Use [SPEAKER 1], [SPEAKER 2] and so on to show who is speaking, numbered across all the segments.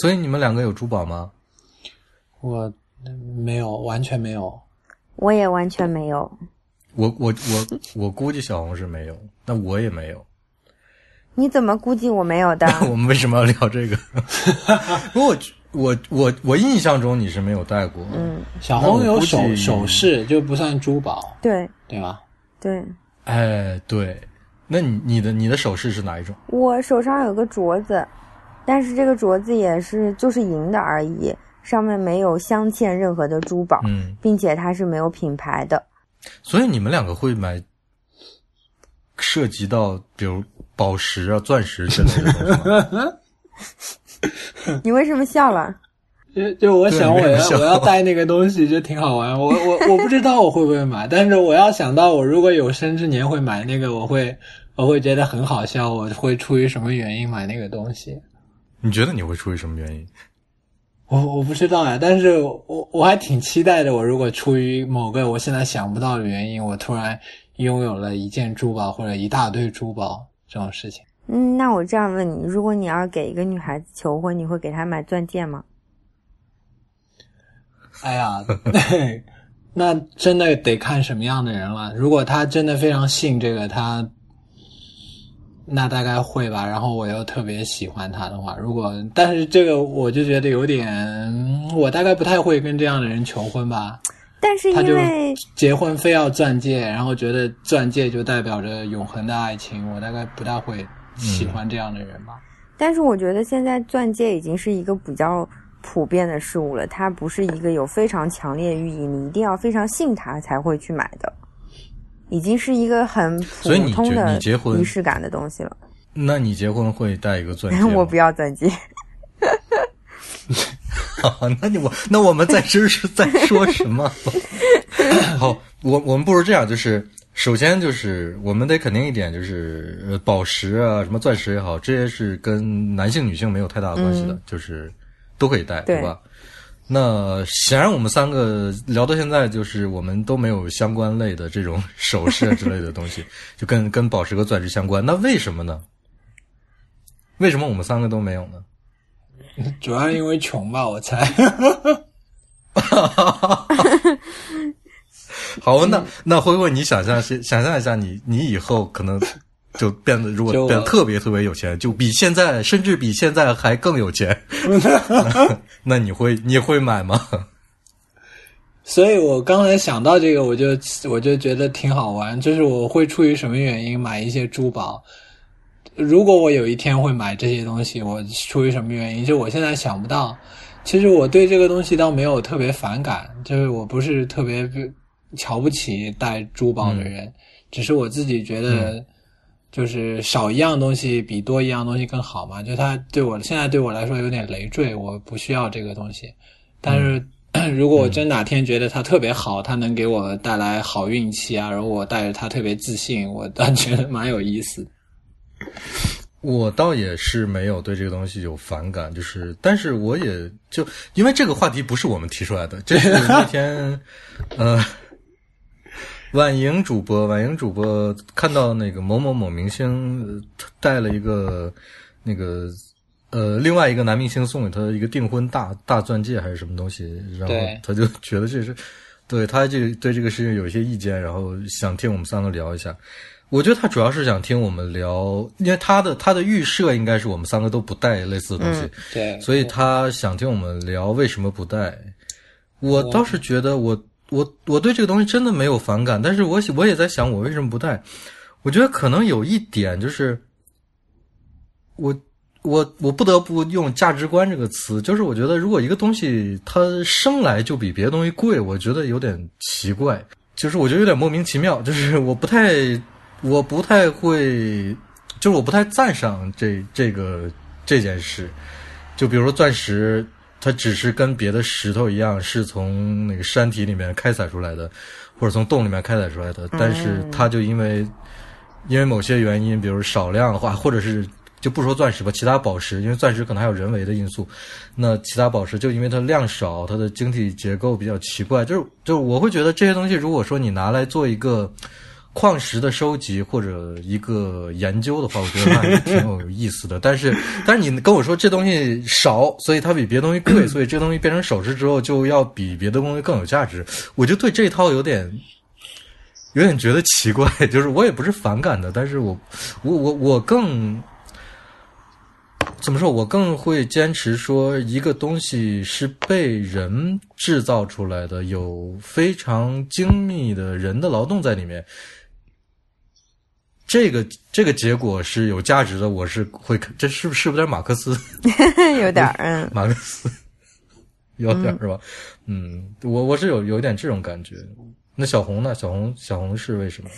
[SPEAKER 1] 所以你们两个有珠宝吗？
[SPEAKER 2] 我没有，完全没有。
[SPEAKER 3] 我也完全没有。
[SPEAKER 1] 我我我我估计小红是没有，那我也没有。
[SPEAKER 3] 你怎么估计我没有的？
[SPEAKER 1] 我们为什么要聊这个？我我我我印象中你是没有戴过。
[SPEAKER 3] 嗯，
[SPEAKER 2] 小红有首首饰，就不算珠宝，
[SPEAKER 3] 对
[SPEAKER 2] 对吧？
[SPEAKER 3] 对，
[SPEAKER 1] 哎，对，那你你的你的首饰是哪一种？
[SPEAKER 3] 我手上有个镯子，但是这个镯子也是就是银的而已，上面没有镶嵌任何的珠宝，
[SPEAKER 1] 嗯，
[SPEAKER 3] 并且它是没有品牌的。
[SPEAKER 1] 所以你们两个会买涉及到比如宝石啊、钻石之类的东西吗？
[SPEAKER 3] 你为什么笑了？
[SPEAKER 2] 就就我想我要我要带那个东西就挺好玩，我我我不知道我会不会买，但是我要想到我如果有生之年会买那个，我会我会觉得很好笑，我会出于什么原因买那个东西？
[SPEAKER 1] 你觉得你会出于什么原因？
[SPEAKER 2] 我我不知道呀，但是我我还挺期待的。我如果出于某个我现在想不到的原因，我突然拥有了一件珠宝或者一大堆珠宝这种事情，
[SPEAKER 3] 嗯，那我这样问你，如果你要给一个女孩子求婚，你会给她买钻戒吗？
[SPEAKER 2] 哎呀，那真的得看什么样的人了。如果她真的非常信这个，他那大概会吧。然后我又特别喜欢他的话，如果但是这个我就觉得有点，我大概不太会跟这样的人求婚吧。
[SPEAKER 3] 但是因为
[SPEAKER 2] 结婚非要钻戒，然后觉得钻戒就代表着永恒的爱情，我大概不大会喜欢这样的人吧。
[SPEAKER 3] 但是我觉得现在钻戒已经是一个比较普遍的事物了，它不是一个有非常强烈寓意，你一定要非常信它才会去买的，已经是一一个很普
[SPEAKER 1] 所以你觉
[SPEAKER 3] 通的
[SPEAKER 1] 你结婚
[SPEAKER 3] 仪式感的东西了。
[SPEAKER 1] 那你结婚会戴一个钻戒？
[SPEAKER 3] 我不要钻戒，
[SPEAKER 1] 好，那你我那我们在这是在说什么？好，我我们不如这样，就是首先就是我们得肯定一点，就是呃宝石啊，什么钻石也好，这些是跟男性女性没有太大的关系的，就是都可以戴，
[SPEAKER 3] 对
[SPEAKER 1] 吧？那显然我们三个聊到现在，就是我们都没有相关类的这种首饰啊之类的东西，就跟跟宝石和钻石相关。那为什么呢？为什么我们三个都没有呢？
[SPEAKER 2] 主要因为穷吧，我猜。
[SPEAKER 1] 好，那那辉辉，你想象是想象一下你，你以后可能就变得，如果
[SPEAKER 2] 就
[SPEAKER 1] 变得特别特别有钱，就比现在，甚至比现在还更有钱，那 那你会你会买吗？
[SPEAKER 2] 所以我刚才想到这个，我就我就觉得挺好玩，就是我会出于什么原因买一些珠宝。如果我有一天会买这些东西，我出于什么原因？就我现在想不到。其实我对这个东西倒没有特别反感，就是我不是特别瞧不起戴珠宝的人，只是我自己觉得，就是少一样东西比多一样东西更好嘛。就它对我现在对我来说有点累赘，我不需要这个东西。但是、如果我真哪天觉得它特别好，它能给我带来好运气啊，然后我带着它特别自信，我倒觉得蛮有意思。
[SPEAKER 1] 我倒也是没有对这个东西有反感，就是，但是我也就因为这个话题不是我们提出来的，这是那天，呃，婉莹主播，婉莹主播看到那个某某某明星呃带了一个那个呃另外一个男明星送给他一个订婚大大钻戒还是什么东西，然后
[SPEAKER 2] 对
[SPEAKER 1] 他就觉得这是对他这个对这个事情有一些意见，然后想听我们三个聊一下。我觉得他主要是想听我们聊，因为他的他的预设应该是我们三个都不带类似的东西，
[SPEAKER 2] 对，
[SPEAKER 1] 所以他想听我们聊为什么不带。我倒是觉得我我我对这个东西真的没有反感，但是我我也在想我为什么不带。我觉得可能有一点就是，我我我不得不用价值观这个词，就是我觉得如果一个东西它生来就比别的东西贵，我觉得有点奇怪，就是我觉得有点莫名其妙，就是我不太我不太会，就是我不太赞赏这这个这件事。就比如说钻石，它只是跟别的石头一样，是从那个山体里面开采出来的，或者从洞里面开采出来的，但是它就因为因为某些原因，比如少量的话，或者是就不说钻石吧，其他宝石，因为钻石可能还有人为的因素，那其他宝石就因为它量少，它的晶体结构比较奇怪，就是就是我会觉得这些东西，如果说你拿来做一个矿石的收集或者一个研究的话，我觉得还挺有意思的。但是，但是你跟我说这东西少，所以它比别的东西贵，所以这东西变成首饰之后就要比别的东西更有价值，我就对这一套有点。有点觉得奇怪，就是我也不是反感的，但是我，我我我更怎么说？我更会坚持说，一个东西是被人制造出来的，有非常精密的人的劳动在里面，这个这个结果是有价值的。我是会，这是不是不是有点马克思？
[SPEAKER 3] 有点 嗯，
[SPEAKER 1] 马克思 有点是吧？嗯，我我是有有点这种感觉。那小红呢？小红，小红是为什么？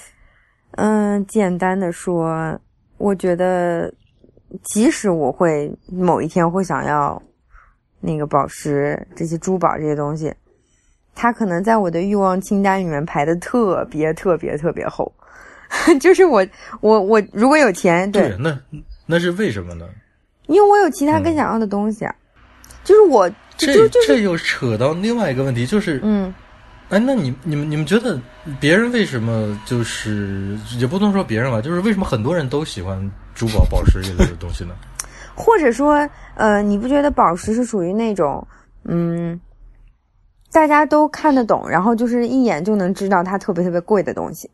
[SPEAKER 3] 嗯，简单的说，我觉得，即使我会某一天会想要那个宝石、这些珠宝这些东西，它可能在我的欲望清单里面排的特别特别特别后。就是我，我，我如果有钱，对，
[SPEAKER 1] 那那是为什么呢？
[SPEAKER 3] 因为我有其他更想要的东西啊。就是我，
[SPEAKER 1] 这这又扯到另外一个问题，就是
[SPEAKER 3] 嗯。
[SPEAKER 1] 哎，那你、你们、你们觉得别人为什么就是也不能说别人吧，就是为什么很多人都喜欢珠宝、宝石一类的东西呢？
[SPEAKER 3] 或者说，呃，你不觉得宝石是属于那种，嗯，大家都看得懂，然后就是一眼就能知道它特别特别贵的东西？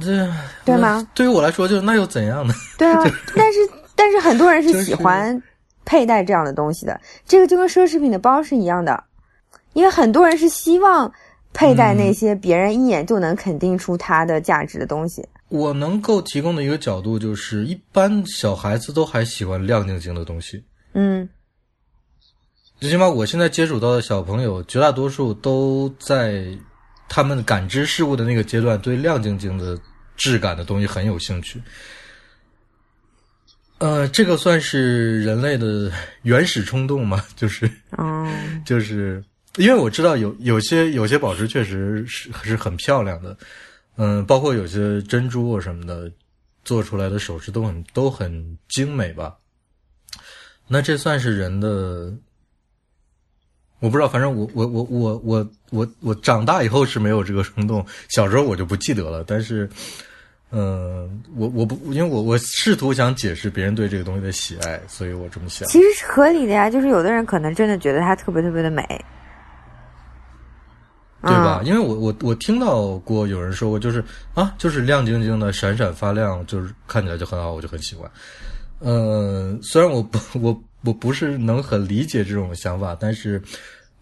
[SPEAKER 1] 这
[SPEAKER 3] 对吗？
[SPEAKER 1] 对于我来说，就那又怎样呢？
[SPEAKER 3] 对啊，但是但是很多人是喜欢佩戴这样的东西的，这个就跟奢侈品的包是一样的，因为很多人是希望。佩戴那些别人一眼就能肯定出它的价值的东西。
[SPEAKER 1] 我能够提供的一个角度就是，一般小孩子都还喜欢亮晶晶的东西。
[SPEAKER 3] 嗯，
[SPEAKER 1] 最起码我现在接触到的小朋友，绝大多数都在他们感知事物的那个阶段，对亮晶晶的质感的东西很有兴趣。呃，这个算是人类的原始冲动吗？就是，
[SPEAKER 3] 哦，
[SPEAKER 1] 就是。因为我知道有有些有些宝石确实是是很漂亮的，嗯，包括有些珍珠啊什么的，做出来的首饰都很都很精美吧。那这算是人的，我不知道，反正我我我我我我我长大以后是没有这个冲动，小时候我就不记得了。但是，嗯，我我不因为我我试图想解释别人对这个东西的喜爱，所以我这么想。
[SPEAKER 3] 其实是合理的呀，就是有的人可能真的觉得它特别特别的美。
[SPEAKER 1] 对吧？因为我我我听到过有人说过，就是啊，就是亮晶晶的、闪闪发亮，就是看起来就很好，我就很喜欢。嗯，虽然我不我我不是能很理解这种想法，但是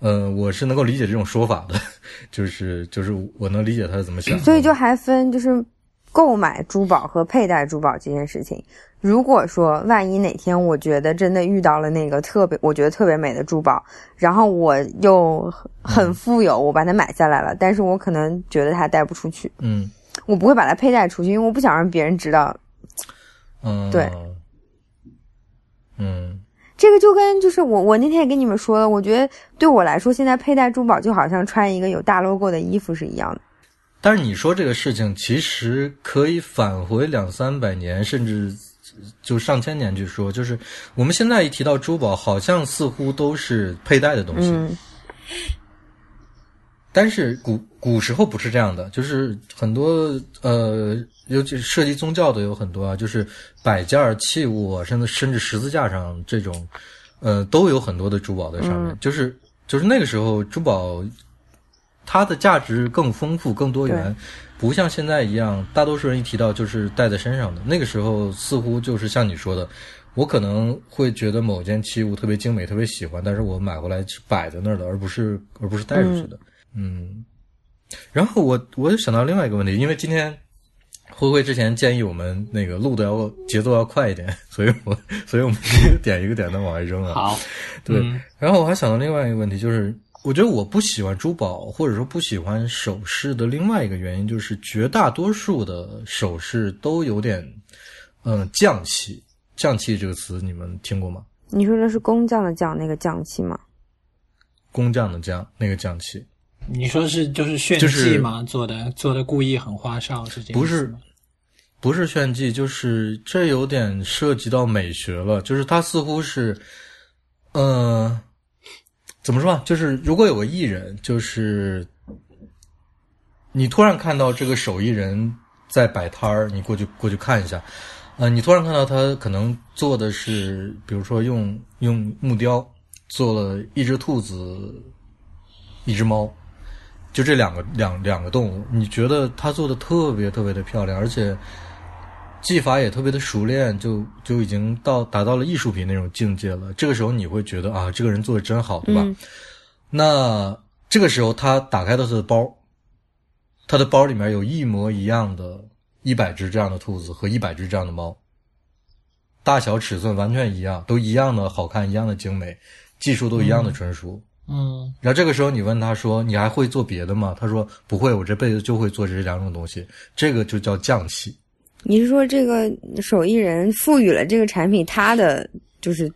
[SPEAKER 1] 嗯，我是能够理解这种说法的，就是就是我能理解他是怎么想。
[SPEAKER 3] 所以就还分就是。购买珠宝和佩戴珠宝这件事情，如果说万一哪天我觉得真的遇到了那个特别我觉得特别美的珠宝，然后我又很富有，我把它买下来了，但是我可能觉得它带不出去，
[SPEAKER 1] 嗯，
[SPEAKER 3] 我不会把它佩戴出去，因为我不想让别人知道，
[SPEAKER 1] 嗯，
[SPEAKER 3] 对，
[SPEAKER 1] 嗯，
[SPEAKER 3] 这个就跟就是我我那天也跟你们说了，我觉得对我来说，现在佩戴珠宝就好像穿一个有大 logo 的衣服是一样的。
[SPEAKER 1] 但是你说这个事情，其实可以返回两三百年，甚至就上千年去说。就是我们现在一提到珠宝，好像似乎都是佩戴的东西。
[SPEAKER 3] 嗯。
[SPEAKER 1] 但是古古时候不是这样的，就是很多呃，尤其是涉及宗教的有很多啊，就是摆件器物啊，甚至甚至十字架上这种，呃，都有很多的珠宝在上面。就是就是那个时候珠宝。它的价值更丰富、更多元，不像现在一样，大多数人一提到就是戴在身上的。那个时候似乎就是像你说的，我可能会觉得某件器物特别精美、特别喜欢，但是我买回来是摆在那儿的，而不是而不是带出去的。嗯。然后我我就想到另外一个问题，因为今天灰灰之前建议我们那个录的要节奏要快一点，所以我所以我们一个点一个点的往外扔啊。
[SPEAKER 2] 好，
[SPEAKER 1] 对。然后我还想到另外一个问题，就是。我觉得我不喜欢珠宝，或者说不喜欢首饰的另外一个原因，就是绝大多数的首饰都有点，嗯，匠气。匠气这个词你们听过吗？
[SPEAKER 3] 你说的是工匠的匠那个匠气吗？
[SPEAKER 1] 工匠的匠那个匠气。
[SPEAKER 2] 你说是就是炫技吗？做的做的故意很花哨是这
[SPEAKER 1] 样？不是，不是炫技，就是这有点涉及到美学了。就是他似乎是，嗯。怎么说？就是如果有个艺人，就是你突然看到这个手艺人在摆摊儿，你过去过去看一下，呃，你突然看到他可能做的是，比如说用用木雕做了一只兔子，一只猫，就这两个两两个动物，你觉得他做的特别特别的漂亮，而且技法也特别的熟练，就就已经到达到了艺术品那种境界了。这个时候你会觉得啊，这个人做的真好，对吧？
[SPEAKER 3] 嗯
[SPEAKER 1] 那这个时候他打开了他的包，他的包里面有一模一样的一百只这样的兔子和一百只这样的猫，大小尺寸完全一样，都一样的好看，一样的精美，技术都一样的纯熟。
[SPEAKER 2] 嗯
[SPEAKER 1] 然后这个时候你问他说：“你还会做别的吗？”他说：“不会，我这辈子就会做这两种东西。”这个就叫匠气。
[SPEAKER 3] 你是说这个手艺人赋予了这个产品它的就是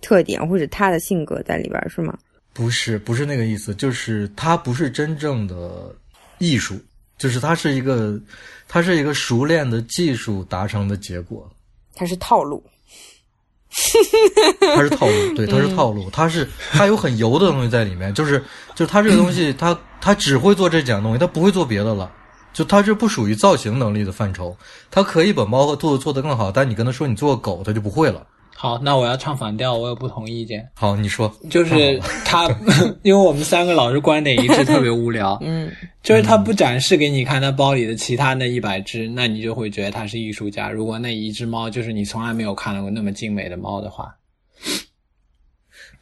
[SPEAKER 3] 特点或者他的性格在里边儿是吗？
[SPEAKER 1] 不是，不是那个意思，就是它不是真正的艺术，就是它是一个，它是一个熟练的技术达成的结果。
[SPEAKER 3] 它是套路。
[SPEAKER 1] 它是套路，对，它是套路，它是它有很油的东西在里面，就是就是它这个东西，它它只会做这几样东西，它不会做别的了。就它是不属于造型能力的范畴，它可以把猫和兔子做得更好，但你跟他说你做个狗，它就不会了。
[SPEAKER 2] 好，那我要唱反调，我有不同意见。
[SPEAKER 1] 好，你说，
[SPEAKER 2] 就是他，因为我们三个老是观点一致，特别无聊。
[SPEAKER 3] 嗯，
[SPEAKER 2] 就是他不展示给你看他包里的其他那一百只，那你就会觉得他是艺术家。如果那一只猫就是你从来没有看到过那么精美的猫的话，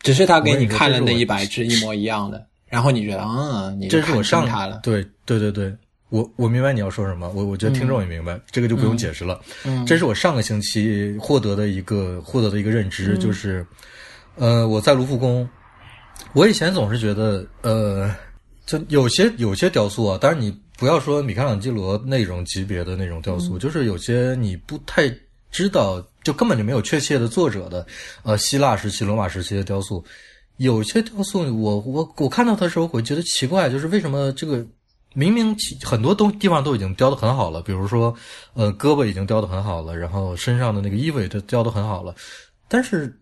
[SPEAKER 2] 只是他给你看了那一百只一模一样的，然后你觉得嗯，你就看
[SPEAKER 1] 这是我上
[SPEAKER 2] 他了。
[SPEAKER 1] 对对对对，我我明白你要说什么，我我觉得听众也明白，这个就不用解释了。
[SPEAKER 2] 嗯
[SPEAKER 1] 这是我上个星期获得的一个获得的一个认知，就是，呃，我在卢浮宫，我以前总是觉得，呃，就有些有些雕塑啊，当然你不要说米开朗基罗那种级别的那种雕塑，就是有些你不太知道，就根本就没有确切的作者的，呃，希腊时期、罗马时期的雕塑，有些雕塑我我我看到它的时候我觉得奇怪，就是为什么这个。明明很多东地方都已经雕得很好了，比如说，呃，胳膊已经雕得很好了，然后身上的那个衣服也都雕得很好了，但是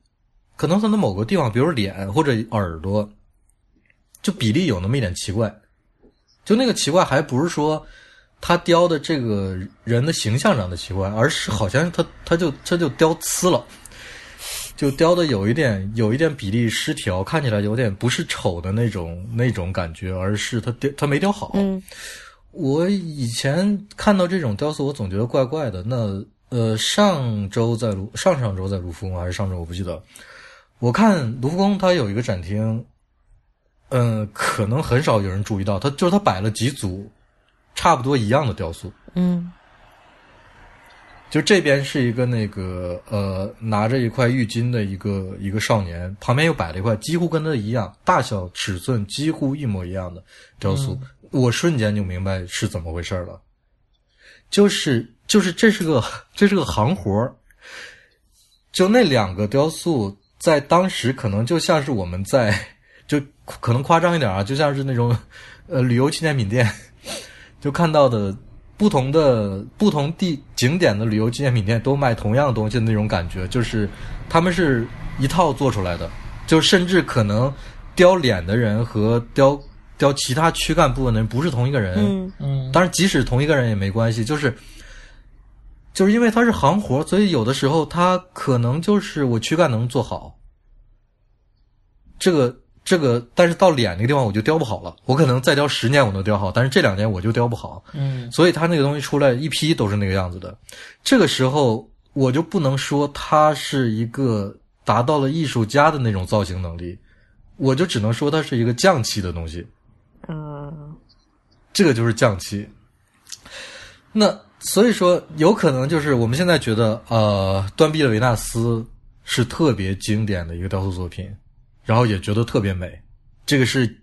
[SPEAKER 1] 可能他的某个地方，比如脸或者耳朵，就比例有那么一点奇怪。就那个奇怪，还不是说他雕的这个人的形象长得奇怪，而是好像他他就他就雕呲了，就雕的有一点有一点比例失调，看起来有点不是丑的那种那种感觉，而是它雕它没雕好。
[SPEAKER 3] 嗯
[SPEAKER 1] 我以前看到这种雕塑，我总觉得怪怪的。那呃，上周在卢上上周在卢浮宫还是上周我不记得，我看卢浮宫它有一个展厅，嗯、可能很少有人注意到，它就是它摆了几组差不多一样的雕塑。
[SPEAKER 3] 嗯
[SPEAKER 1] 就这边是一个那个呃拿着一块浴巾的一个一个少年，旁边又摆了一块几乎跟他一样大小尺寸几乎一模一样的雕塑，我瞬间就明白是怎么回事了，就是就是这是个这是个行活儿。就那两个雕塑在当时可能就像是我们在就可能夸张一点啊，就像是那种呃旅游纪念品店就看到的不同的不同地景点的旅游纪念品店都卖同样的东西的那种感觉，就是他们是一套做出来的，就甚至可能雕脸的人和雕雕其他躯干部分的人不是同一个人。
[SPEAKER 3] 嗯。
[SPEAKER 2] 嗯。
[SPEAKER 1] 当然，即使同一个人也没关系，就是就是因为他是行活，所以有的时候他可能就是我躯干能做好，这个这个，但是到脸那个地方我就雕不好了。我可能再雕十年我能雕好，但是这两年我就雕不好，
[SPEAKER 2] 嗯
[SPEAKER 1] 所以他那个东西出来一批都是那个样子的。这个时候我就不能说他是一个达到了艺术家的那种造型能力，我就只能说他是一个匠气的东西。
[SPEAKER 3] 嗯
[SPEAKER 1] 这个就是匠气。那所以说，有可能就是我们现在觉得，呃，断臂的维纳斯是特别经典的一个雕塑作品，然后也觉得特别美。这个是，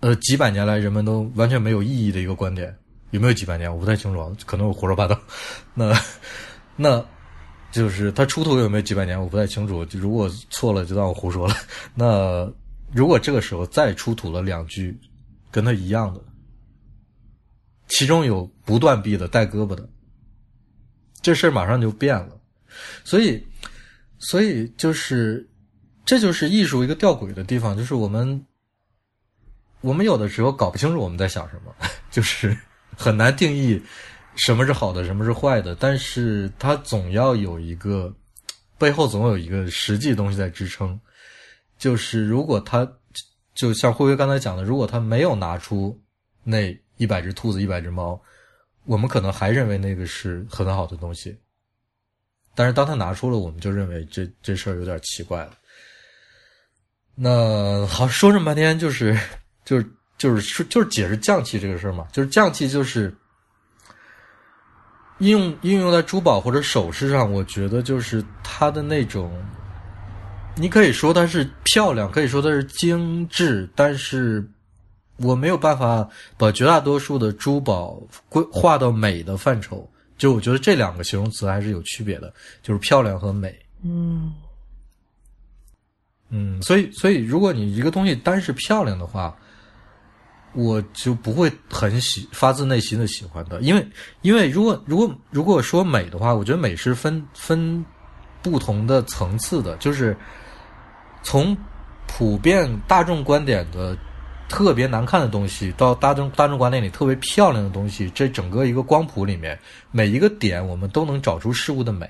[SPEAKER 1] 呃，几百年来人们都完全没有意义的一个观点。有没有几百年？我不太清楚，可能我胡说八道。那 那就是他出土有没有几百年？我不太清楚。如果错了，就当我胡说了。那如果这个时候再出土了两具跟他一样的，其中有不断臂的、带胳膊的，这事儿马上就变了。所以，所以就是，这就是艺术一个吊诡的地方，就是我们，我们有的时候搞不清楚我们在想什么，就是很难定义什么是好的，什么是坏的，但是它总要有一个背后总有一个实际东西在支撑。就是如果他就像辉辉刚才讲的，如果他没有拿出那一百只兔子、一百只猫，我们可能还认为那个是很好的东西。但是当他拿出了，我们就认为这这事儿有点奇怪了。那好，说这么半天，就是就是就是说就是解释降气这个事儿嘛，就是降气就是应用应用在珠宝或者首饰上，我觉得就是它的那种，你可以说它是漂亮，可以说它是精致，但是我没有办法把绝大多数的珠宝归划到美的范畴。就我觉得这两个形容词还是有区别的，就是漂亮和美。
[SPEAKER 3] 嗯
[SPEAKER 1] 嗯，所以所以如果你一个东西单是漂亮的话，我就不会很喜发自内心的喜欢的，因为因为如果如果如果说美的话，我觉得美是分分不同的层次的，就是从普遍大众观点的特别难看的东西，到大众大众观点里特别漂亮的东西，这整个一个光谱里面，每一个点我们都能找出事物的美。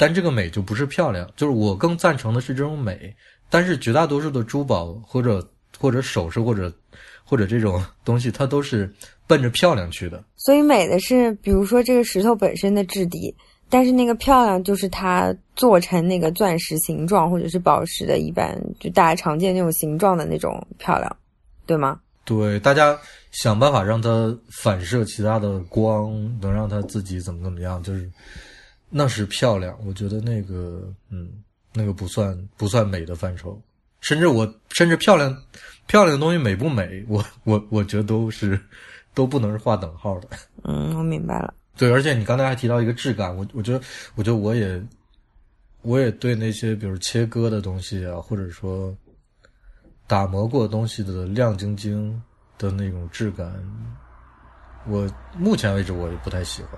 [SPEAKER 1] 但这个美就不是漂亮，就是我更赞成的是这种美。但是绝大多数的珠宝或者或者首饰或者或者这种东西，它都是奔着漂亮去的。
[SPEAKER 3] 所以美的是，比如说这个石头本身的质地，但是那个漂亮就是它做成那个钻石形状或者是宝石的一般，就大家常见那种形状的那种漂亮，对吗？
[SPEAKER 1] 对，大家想办法让它反射其他的光，能让它自己怎么怎么样，就是那是漂亮。我觉得那个，嗯，那个不算不算美的范畴，甚至我甚至漂亮漂亮的东西美不美，我我我觉得都是都不能是画等号的。
[SPEAKER 3] 嗯，我明白了。
[SPEAKER 1] 对，而且你刚才还提到一个质感，我我觉得，我觉得我也，我也对那些比如切割的东西啊，或者说打磨过东西的亮晶晶的那种质感，我目前为止我也不太喜欢。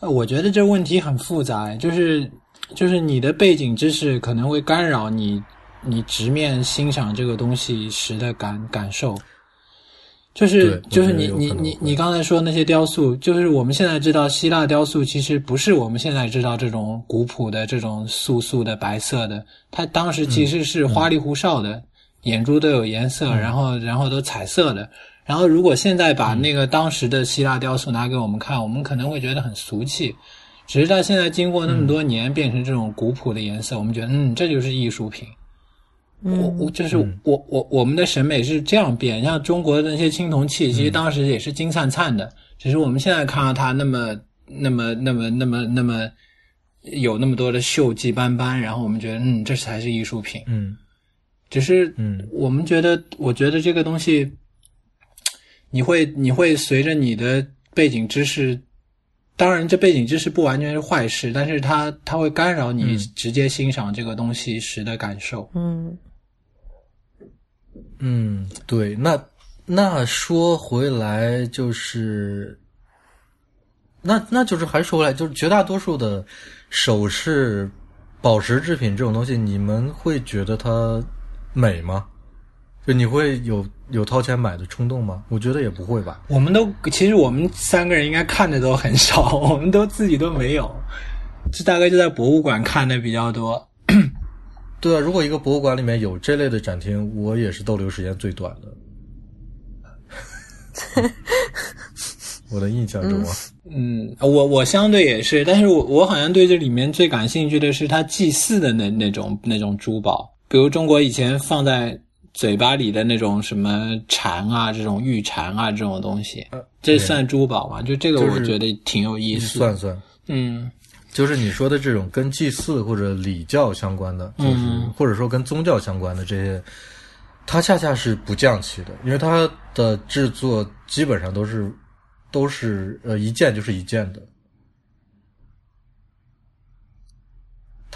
[SPEAKER 2] 呃，我觉得这问题很复杂，就是就是你的背景知识可能会干扰你你直面欣赏这个东西时的感感受。就是就是你你你你刚才说那些雕塑，就是我们现在知道希腊雕塑其实不是我们现在知道这种古朴的这种素素的白色的，它当时其实是花里胡哨的，眼珠都有颜色，然后然后都彩色的。然后如果现在把那个当时的希腊雕塑拿给我们看，我们可能会觉得很俗气。只是到现在经过那么多年，变成这种古朴的颜色，我们觉得嗯，这就是艺术品。我我就是我我我们的审美是这样变，像中国的那些青铜器，其实当时也是金灿灿的，只是我们现在看到它那么那么那么那么那么有那么多的锈迹斑斑，然后我们觉得嗯，这才是艺术品。
[SPEAKER 1] 嗯。
[SPEAKER 2] 只是
[SPEAKER 1] 嗯。
[SPEAKER 2] 我们觉得，我觉得这个东西，你会你会随着你的背景知识，当然这背景知识不完全是坏事，但是它它会干扰你
[SPEAKER 1] 嗯
[SPEAKER 2] 直接欣赏这个东西时的感受。
[SPEAKER 3] 嗯
[SPEAKER 1] 嗯，对，那那说回来就是，那那就是还说回来，就是绝大多数的首饰、宝石制品这种东西，你们会觉得它美吗？就你会有有掏钱买的冲动吗？我觉得也不会吧。
[SPEAKER 2] 我们都其实我们三个人应该看的都很少，我们都自己都没有，这大概就在博物馆看的比较多。
[SPEAKER 1] 对啊，如果一个博物馆里面有这类的展厅，我也是逗留时间最短的。我的印象中啊，
[SPEAKER 2] 嗯，我我相对也是，但是我我好像对这里面最感兴趣的是他祭祀的那那种那种珠宝，比如中国以前放在嘴巴里的那种什么蝉啊，这种玉蝉啊这种东西，这算珠宝吗？就这个
[SPEAKER 1] 就是
[SPEAKER 2] 我觉得挺有意思。
[SPEAKER 1] 算算，
[SPEAKER 2] 嗯
[SPEAKER 1] 就是你说的这种跟祭祀或者礼教相关的，就是、
[SPEAKER 2] 嗯
[SPEAKER 1] 或者说跟宗教相关的这些，它恰恰是不降气的，因为它的制作基本上都是都是呃一件就是一件的，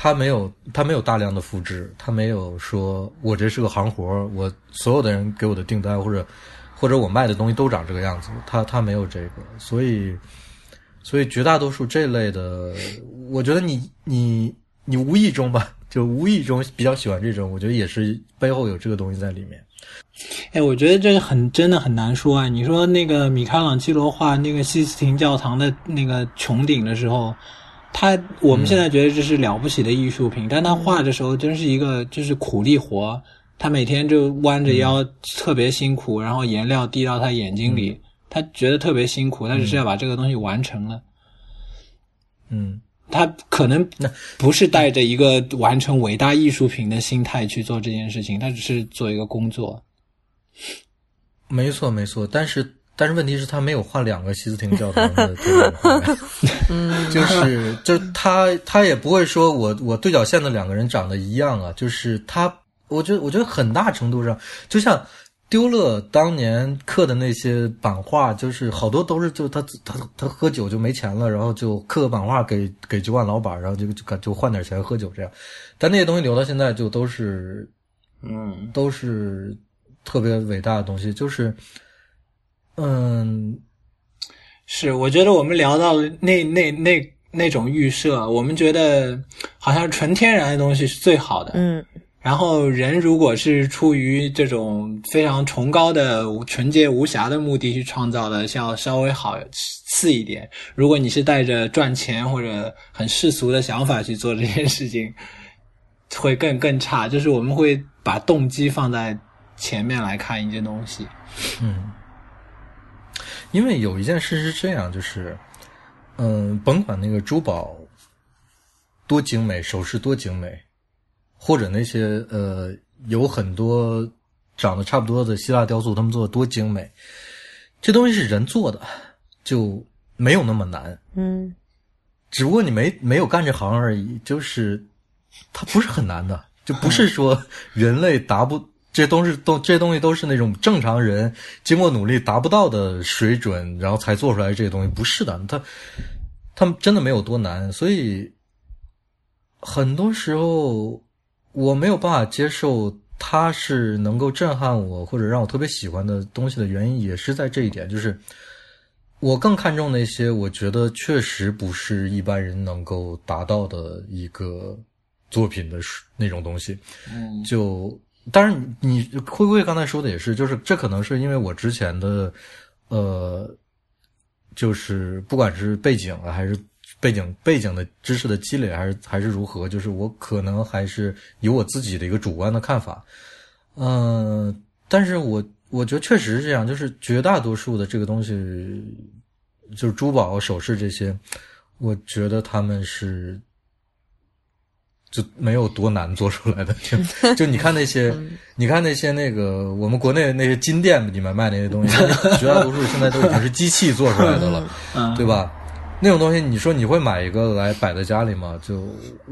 [SPEAKER 1] 他没有他没有大量的复制，他没有说我这是个行活，我所有的人给我的订单或者或者我卖的东西都长这个样子，他他没有这个，所以。所以绝大多数这类的，我觉得你你你无意中吧，就无意中比较喜欢这种，我觉得也是背后有这个东西在里面。
[SPEAKER 2] 哎，我觉得这个很真的很难说啊。你说那个米开朗基罗画那个西斯廷教堂的那个穹顶的时候，他我们现在觉得这是了不起的艺术品，但他画的时候真是一个就是苦力活，他每天就弯着腰，特别辛苦，然后颜料滴到他眼睛里，他觉得特别辛苦，他只是要把这个东西完成了。
[SPEAKER 1] 嗯，
[SPEAKER 2] 他可能不是带着一个完成伟大艺术品的心态去做这件事情，他只是做一个工作。
[SPEAKER 1] 没错，没错，但是但是问题是，他没有画两个西斯廷教堂的 就是就他他也不会说我我对角线的两个人长得一样啊，就是他，我觉得我觉得很大程度上，就像丢勒当年刻的那些版画，就是好多都是就他他他喝酒就没钱了，然后就刻个版画给给酒馆老板，然后就就就换点钱喝酒这样，但那些东西留到现在就都是
[SPEAKER 2] 嗯，
[SPEAKER 1] 都是特别伟大的东西，就是嗯。
[SPEAKER 2] 是，我觉得我们聊到那那那那种预设，我们觉得好像纯天然的东西是最好的。
[SPEAKER 3] 嗯
[SPEAKER 2] 然后人如果是出于这种非常崇高的纯洁无瑕的目的去创造的，要稍微好次一点。如果你是带着赚钱或者很世俗的想法去做这件事情，会更更差。就是我们会把动机放在前面来看一件东西。
[SPEAKER 1] 嗯，因为有一件事是这样，就是，嗯，甭管那个珠宝多精美，首饰多精美，或者那些呃有很多长得差不多的希腊雕塑，他们做的多精美，这东西是人做的，就没有那么难。
[SPEAKER 3] 嗯
[SPEAKER 1] 只不过你没没有干这行而已，就是它不是很难的，就不是说人类达不这都是都这些东西都是那种正常人经过努力达不到的水准，然后才做出来这些东西，不是的，他他们真的没有多难，所以很多时候我没有办法接受它是能够震撼我或者让我特别喜欢的东西的原因，也是在这一点，就是。我更看重那些我觉得确实不是一般人能够达到的一个作品的那种东西。
[SPEAKER 2] 嗯
[SPEAKER 1] 就当然你，你灰灰刚才说的也是，就是这可能是因为我之前的呃，就是不管是背景啊，还是背景背景的知识的积累，还是还是如何，就是我可能还是有我自己的一个主观的看法。嗯、但是我我觉得确实是这样，就是绝大多数的这个东西，就是珠宝、首饰这些，我觉得他们是就没有多难做出来的。就 就你看那些，你看那些那个我们国内那些金店里面卖那些东西，绝大多数现在都已经是机器做出来的了，
[SPEAKER 2] 嗯，
[SPEAKER 1] 对吧？那种东西，你说你会买一个来摆在家里吗？就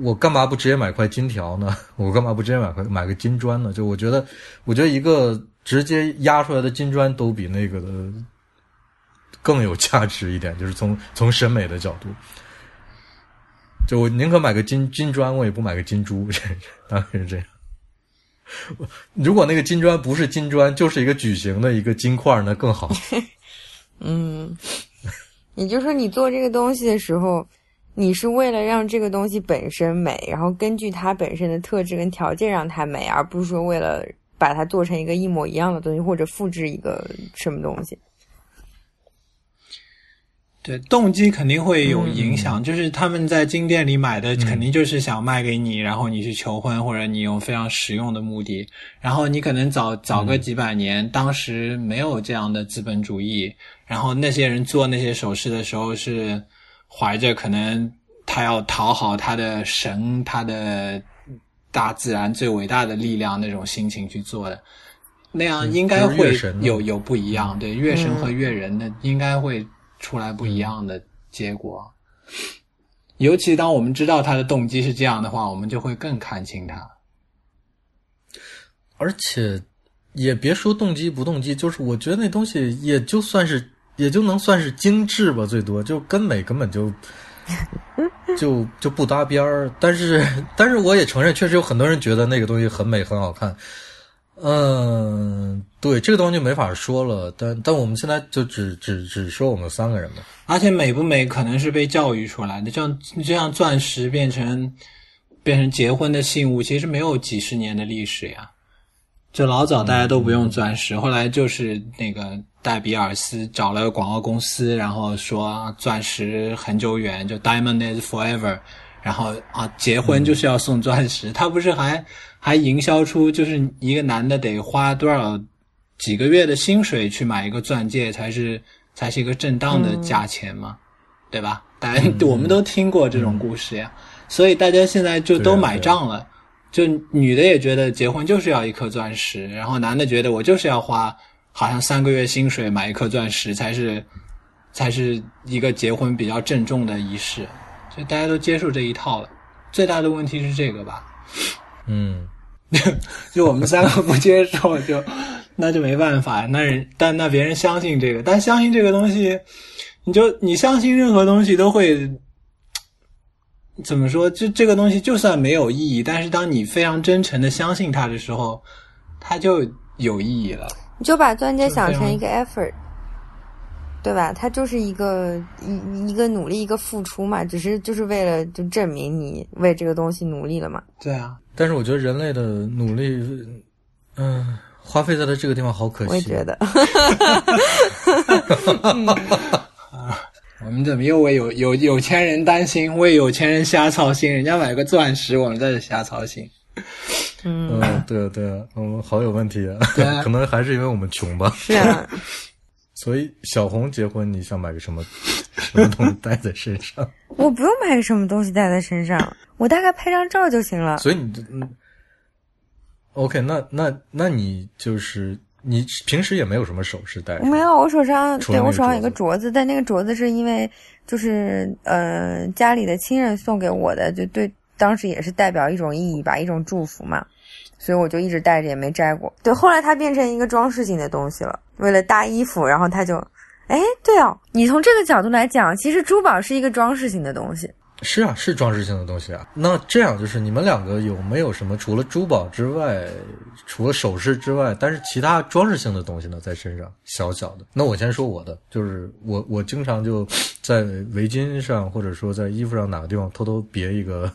[SPEAKER 1] 我干嘛不直接买块金条呢？我干嘛不直接买块买个金砖呢？就我觉得，我觉得一个直接压出来的金砖都比那个的更有价值一点，就是从从审美的角度。就我宁可买个金金砖，我也不买个金珠，这 当然是这样。如果那个金砖不是金砖，就是一个矩形的一个金块，那更好。
[SPEAKER 3] 嗯，也就是说，你做这个东西的时候，你是为了让这个东西本身美，然后根据它本身的特质跟条件让它美，而不是说为了把它做成一个一模一样的东西，或者复制一个什么东西。
[SPEAKER 2] 对，动机肯定会有影响。就是他们在金店里买的，肯定就是想卖给你，然后你去求婚，或者你有非常实用的目的。然后你可能早早个几百年，当时没有这样的资本主义，然后那些人做那些首饰的时候是怀着可能他要讨好他的神，他的大自然最伟大的力量那种心情去做的。那样应该会有有不一样，对月神和月人的应该会出来不一样的结果。尤其当我们知道他的动机是这样的话，我们就会更看清他。
[SPEAKER 1] 而且也别说动机不动机，就是我觉得那东西也就算是也就能算是精致吧，最多就跟美根本就 就就不搭边儿。但是但是我也承认，确实有很多人觉得那个东西很美很好看。嗯，对，这个东西就没法说了。但但我们现在就只只只说我们三个人吧。
[SPEAKER 2] 而且美不美可能是被教育出来的，就像就像钻石变成变成结婚的信物，其实没有几十年的历史呀。就老早大家都不用钻石，后来就是那个戴比尔斯找了个广告公司，然后说钻石很久远，就 Diamond is forever，然后啊结婚就是要送钻石，他不是还还营销出就是一个男的得花多少几个月的薪水去买一个钻戒才是才是一个正当的价钱嘛，对吧？大家、我们都听过这种故事呀，所以大家现在就都买账了。就女的也觉得结婚就是要一颗钻石，然后男的觉得我就是要花好像三个月薪水买一颗钻石才是才是一个结婚比较郑重的仪式，所以大家都接受这一套了。最大的问题是这个吧？
[SPEAKER 1] 嗯，
[SPEAKER 2] 就我们三个不接受，就那就没办法。那人但那别人相信这个，但相信这个东西，你就你相信任何东西都会。怎么说？就这个东西，就算没有意义，但是当你非常真诚的相信它的时候，它就有意义了。
[SPEAKER 3] 你就把钻戒想成一个 effort，对吧？他就是一个一一个努力，一个付出嘛，只是就是为了就证明你为这个东西努力了嘛。
[SPEAKER 2] 对啊，
[SPEAKER 1] 但是我觉得人类的努力，嗯，花费在了这个地方好可惜。
[SPEAKER 3] 我也觉得。
[SPEAKER 2] 我们怎么又为有有有钱人担心，为有钱人瞎操心？人家买个钻石，我们在这瞎操心。
[SPEAKER 3] 嗯，
[SPEAKER 1] 对啊，对啊，我们好有问题啊！
[SPEAKER 2] 对
[SPEAKER 1] 可能还是因为我们穷吧。
[SPEAKER 3] 是啊，
[SPEAKER 1] 所以小红结婚，你想买个什么 什么东西带在身上？
[SPEAKER 3] 我不用买个什么东西带在身上，我大概拍张照就行了。
[SPEAKER 1] 所以你嗯，OK，那那那你就是你平时也没有什么首饰戴着？
[SPEAKER 3] 没有，我手上对我手上有个
[SPEAKER 1] 镯
[SPEAKER 3] 镯子，但那个镯子是因为就是呃家里的亲人送给我的，就对当时也是代表一种意义吧，一种祝福嘛，所以我就一直戴着也没摘过。对，后来它变成一个装饰性的东西了，为了搭衣服，然后它就，哎，对哦，你从这个角度来讲，其实珠宝是一个装饰性的东西。
[SPEAKER 1] 是啊，是装饰性的东西啊。那这样就是你们两个有没有什么除了珠宝之外，除了首饰之外，但是其他装饰性的东西呢，在身上小小的？那我先说我的，就是我我经常就在围巾上或者说在衣服上哪个地方偷偷别一个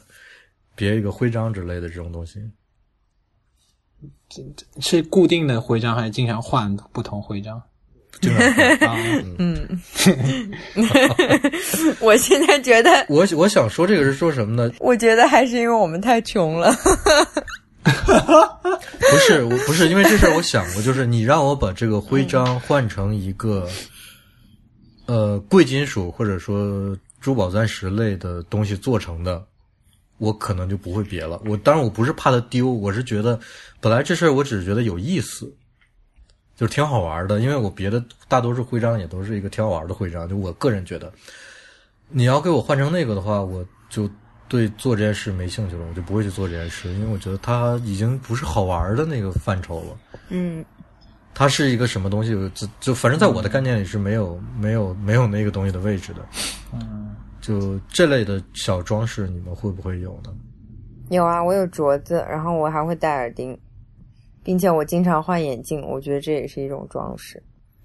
[SPEAKER 1] 别一个徽章之类的这种东西。
[SPEAKER 2] 是固定的徽章，还是经常换不同徽章？
[SPEAKER 3] 嗯，我现在觉得，
[SPEAKER 1] 我我想说这个是说什么呢？
[SPEAKER 3] 我觉得还是因为我们太穷了。
[SPEAKER 1] 不是，我不是因为这事儿，我想过，就是你让我把这个徽章换成一个，呃，贵金属或者说珠宝钻石类的东西做成的，我可能就不会别了。我当然我不是怕它丢，我是觉得本来这事儿我只是觉得有意思，就是挺好玩的。因为我别的大多数徽章也都是一个挺好玩的徽章，就我个人觉得，你要给我换成那个的话，我就。对做这件事没兴趣了，我就不会去做这件事，因为我觉得它已经不是好玩的那个范畴了。
[SPEAKER 3] 嗯，
[SPEAKER 1] 它是一个什么东西？就就反正在我的概念里是没有没有没有那个东西的位置的。
[SPEAKER 2] 嗯，
[SPEAKER 1] 就这类的小装饰，你们会不会有呢？
[SPEAKER 3] 有啊，我有镯子，然后我还会戴耳钉，并且我经常换眼镜，我觉得这也是一种装饰。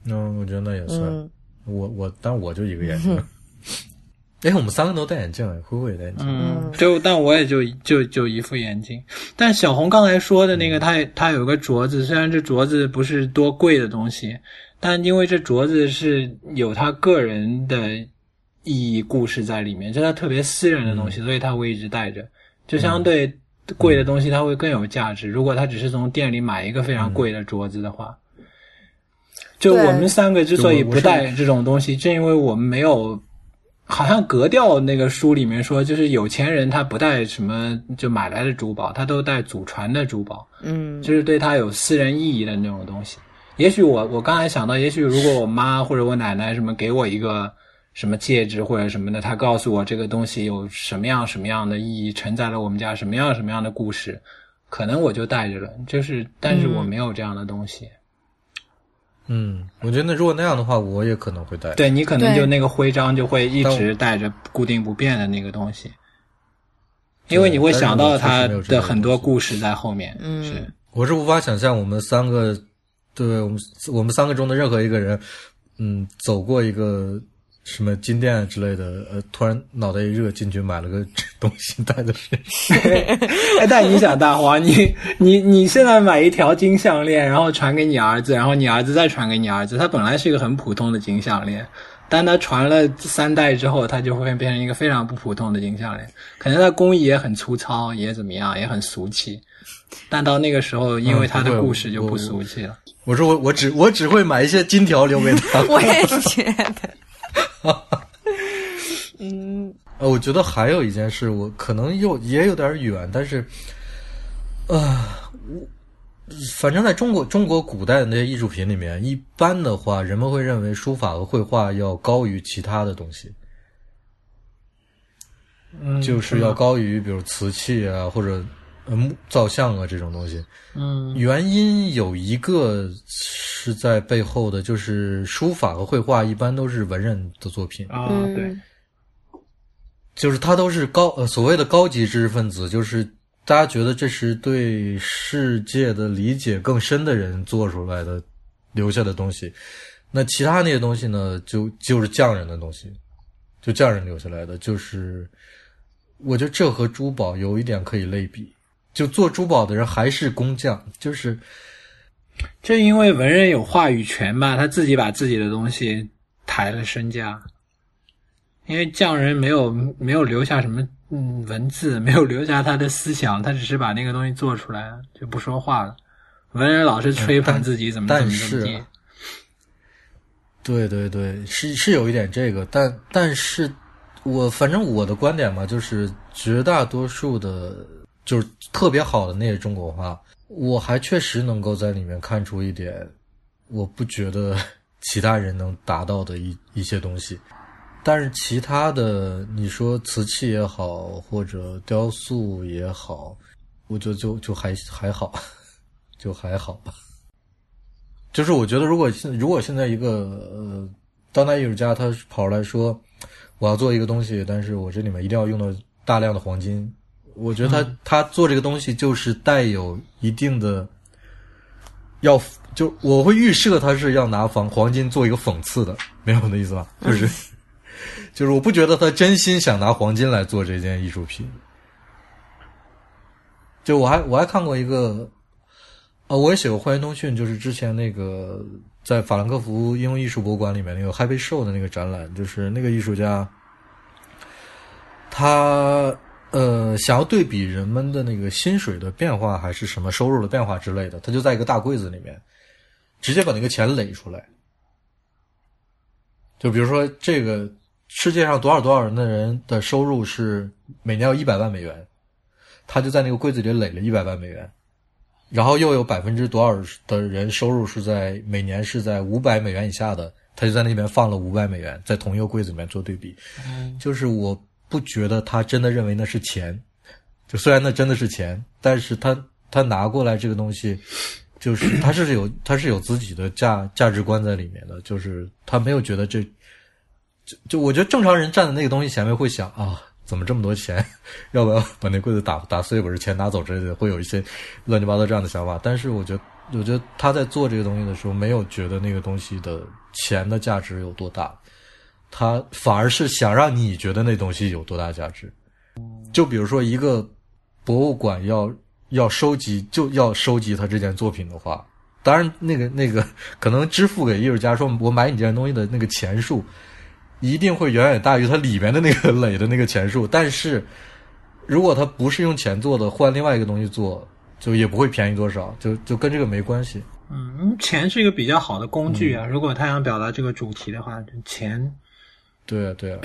[SPEAKER 1] 嗯，我觉得那也算。
[SPEAKER 3] 嗯
[SPEAKER 1] 我我，但我就一个眼镜。哎，我们三个都戴眼镜，灰灰也戴眼镜。
[SPEAKER 2] 嗯，就但我也就就就一副眼镜。但小红刚才说的那个，它它有个镯子，虽然这镯子不是多贵的东西，但因为这镯子是有他个人的意义故事在里面，就他特别私人的东西，所以他会一直带着。就相对贵的东西，它会更有价值。如果他只是从店里买一个非常贵的镯子的话，就我们三个之所以不带这种东西，正因为我们没有。好像格调那个书里面说，就是有钱人他不带什么就买来的珠宝，他都带祖传的珠宝，
[SPEAKER 3] 嗯，
[SPEAKER 2] 就是对他有私人意义的那种东西。也许我我刚才想到，也许如果我妈或者我奶奶什么给我一个什么戒指或者什么的，他告诉我这个东西有什么样什么样的意义，承载了我们家什么样什么样的故事，可能我就带着了。就是，但是我没有这样的东西。
[SPEAKER 1] 嗯，我觉得如果那样的话，我也可能会戴。
[SPEAKER 2] 对你可能就那个徽章就会一直带着固定不变的那个东西，因为你会想到它的很多故事在后面。
[SPEAKER 3] 嗯
[SPEAKER 2] 是，
[SPEAKER 1] 我是无法想象我们三个，对我们我们三个中的任何一个人，嗯，走过一个什么金店之类的，呃，突然脑袋一热进去买了个 东西戴在身上。
[SPEAKER 2] 哎，但你想，大华，你你你现在买一条金项链，然后传给你儿子，然后你儿子再传给你儿子，它本来是一个很普通的金项链，但它传了三代之后，它就会变成一个非常不普通的金项链。可能它工艺也很粗糙，也怎么样，也很俗气。但到那个时候，因为他的故事就不俗气了。
[SPEAKER 1] 我说我我只我只会买一些金条留给他。
[SPEAKER 3] 我也觉得。嗯，
[SPEAKER 1] 呃，我觉得还有一件事，我可能又也有点远，但是，呃，我反正在中国中国古代的那些艺术品里面，一般的话，人们会认为书法和绘画要高于其他的东西，
[SPEAKER 2] 嗯，
[SPEAKER 1] 就是要高于比如瓷器啊或者呃木造像啊这种东西。
[SPEAKER 2] 嗯
[SPEAKER 1] 原因有一个是在背后的，就是书法和绘画一般都是文人的作品，
[SPEAKER 2] 啊，
[SPEAKER 3] 嗯
[SPEAKER 2] 对，
[SPEAKER 1] 就是他都是高呃所谓的高级知识分子，就是大家觉得这是对世界的理解更深的人做出来的留下的东西。那其他那些东西呢，就就是匠人的东西，就匠人留下来的，就是我觉得这和珠宝有一点可以类比。就做珠宝的人还是工匠，就是
[SPEAKER 2] 正因为文人有话语权吧，他自己把自己的东西抬了身价。因为匠人没有没有留下什么嗯文字，没有留下他的思想，他只是把那个东西做出来，就不说话了。文人老是吹捧自己怎么怎
[SPEAKER 1] 但
[SPEAKER 2] 么怎么地
[SPEAKER 1] 对对对，是是有一点这个，但但是我反正我的观点嘛，就是绝大多数的，就是特别好的那些中国画，我还确实能够在里面看出一点，我不觉得其他人能达到的一一些东西。但是其他的，你说瓷器也好，或者雕塑也好，我觉得就就还还好，就还好吧。就是我觉得，如果现如果现在一个呃当代艺术家他跑出来说我要做一个东西，但是我这里面一定要用到大量的黄金，我觉得他、他做这个东西就是带有一定的要就我会预设他是要拿黄黄金做一个讽刺的，明白我的意思吧？就是、就是我不觉得他真心想拿黄金来做这件艺术品。就我还我还看过一个。啊，我也写过《幻园通讯》，就是之前那个在法兰克福应用艺术博物馆里面那个 Happy Show 的那个展览，就是那个艺术家，他呃想要对比人们的那个薪水的变化，还是什么收入的变化之类的，他就在一个大柜子里面，直接把那个钱垒出来。就比如说，这个世界上多少多少人的人的收入是每年要一百万美元，他就在那个柜子里垒了一百万美元。然后又有百分之多少的人收入是在每年是在五百美元以下的，他就在那边放了五百美元，在同一个柜子里面做对比。就是我不觉得他真的认为那是钱，就虽然那真的是钱，但是他他拿过来这个东西，就是他是有 他是有自己的价价值观在里面的，就是他没有觉得这，就就我觉得正常人站在那个东西前面会想啊。怎么这么多钱？要不要把那柜子打打碎，把这钱拿走之类的？会有一些乱七八糟这样的想法。但是我觉得，我觉得他在做这个东西的时候，没有觉得那个东西的钱的价值有多大，他反而是想让你觉得那东西有多大价值。就比如说，一个博物馆要要收集，就要收集他这件作品的话，当然那个那个可能支付给艺术家说，我买你这件东西的那个钱数。一定会远远大于它里面的那个垒的那个钱数，但是如果他不是用钱做的，换另外一个东西做，就也不会便宜多少，就就跟这个没关系。
[SPEAKER 2] 嗯，钱是一个比较好的工具啊。如果他想表达这个主题的话，钱，
[SPEAKER 1] 对啊，对啊，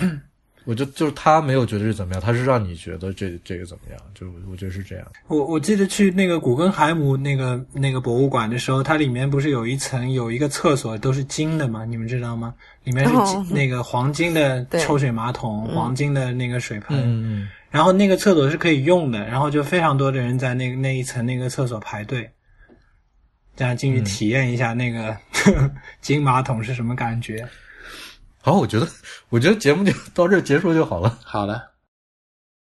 [SPEAKER 1] 我就就是他没有觉得是怎么样，他是让你觉得这这个怎么样，就我觉得是这样。
[SPEAKER 2] 我我记得去那个古根海姆那个那个博物馆的时候，它里面不是有一层有一个厕所都是金的吗？你们知道吗？里面是金、
[SPEAKER 3] 哦
[SPEAKER 2] 那个黄金的 抽水马桶，黄金的那个水盆，
[SPEAKER 1] 嗯
[SPEAKER 2] 然后那个厕所是可以用的，然后就非常多的人在那那一层那个厕所排队，这样进去体验一下那个、金马桶是什么感觉。
[SPEAKER 1] 好，我觉得我觉得节目就到这结束就好了。
[SPEAKER 2] 好的。